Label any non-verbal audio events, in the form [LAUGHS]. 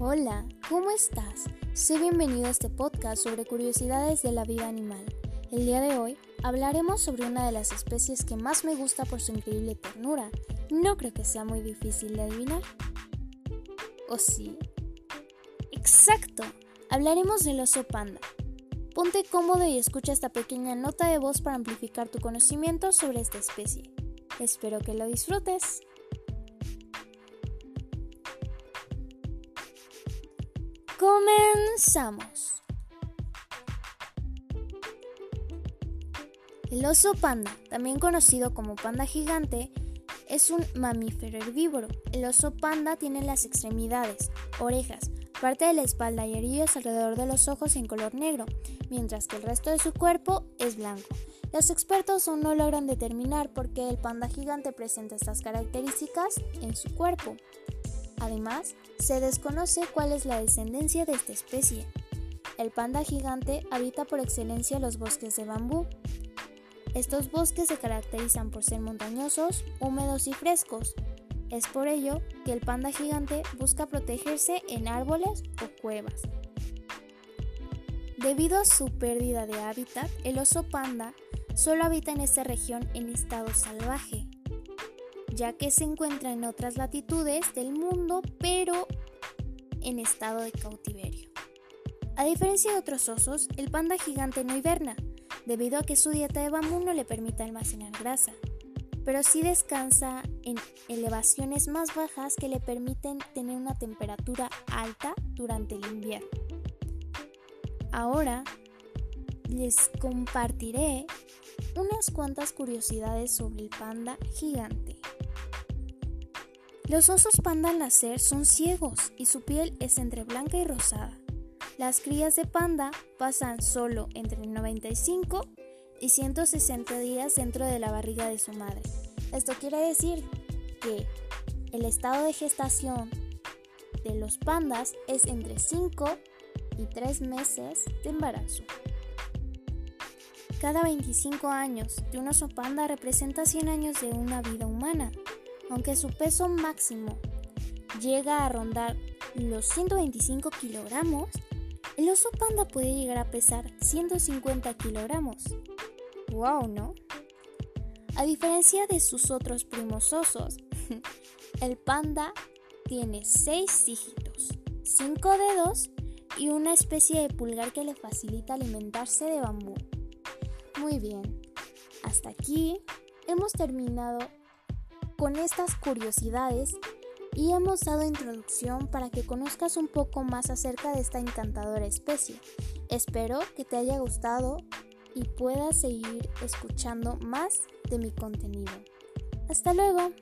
Hola, ¿cómo estás? Soy bienvenido a este podcast sobre curiosidades de la vida animal. El día de hoy hablaremos sobre una de las especies que más me gusta por su increíble ternura. No creo que sea muy difícil de adivinar. ¿O sí? Exacto, hablaremos del oso panda. Ponte cómodo y escucha esta pequeña nota de voz para amplificar tu conocimiento sobre esta especie. Espero que lo disfrutes. Comenzamos. El oso panda, también conocido como panda gigante, es un mamífero herbívoro. El oso panda tiene las extremidades, orejas, parte de la espalda y orillas alrededor de los ojos en color negro, mientras que el resto de su cuerpo es blanco. Los expertos aún no logran determinar por qué el panda gigante presenta estas características en su cuerpo. Además, se desconoce cuál es la descendencia de esta especie. El panda gigante habita por excelencia los bosques de bambú. Estos bosques se caracterizan por ser montañosos, húmedos y frescos. Es por ello que el panda gigante busca protegerse en árboles o cuevas. Debido a su pérdida de hábitat, el oso panda solo habita en esta región en estado salvaje ya que se encuentra en otras latitudes del mundo, pero en estado de cautiverio. A diferencia de otros osos, el panda gigante no hiberna, debido a que su dieta de bambú no le permite almacenar grasa, pero sí descansa en elevaciones más bajas que le permiten tener una temperatura alta durante el invierno. Ahora les compartiré unas cuantas curiosidades sobre el panda gigante. Los osos panda al nacer son ciegos y su piel es entre blanca y rosada. Las crías de panda pasan solo entre 95 y 160 días dentro de la barriga de su madre. Esto quiere decir que el estado de gestación de los pandas es entre 5 y 3 meses de embarazo. Cada 25 años de un oso panda representa 100 años de una vida humana. Aunque su peso máximo llega a rondar los 125 kilogramos, el oso panda puede llegar a pesar 150 kilogramos. ¡Wow! ¿No? A diferencia de sus otros primos osos, [LAUGHS] el panda tiene 6 dígitos, 5 dedos y una especie de pulgar que le facilita alimentarse de bambú. Muy bien, hasta aquí hemos terminado con estas curiosidades y hemos dado introducción para que conozcas un poco más acerca de esta encantadora especie. Espero que te haya gustado y puedas seguir escuchando más de mi contenido. Hasta luego.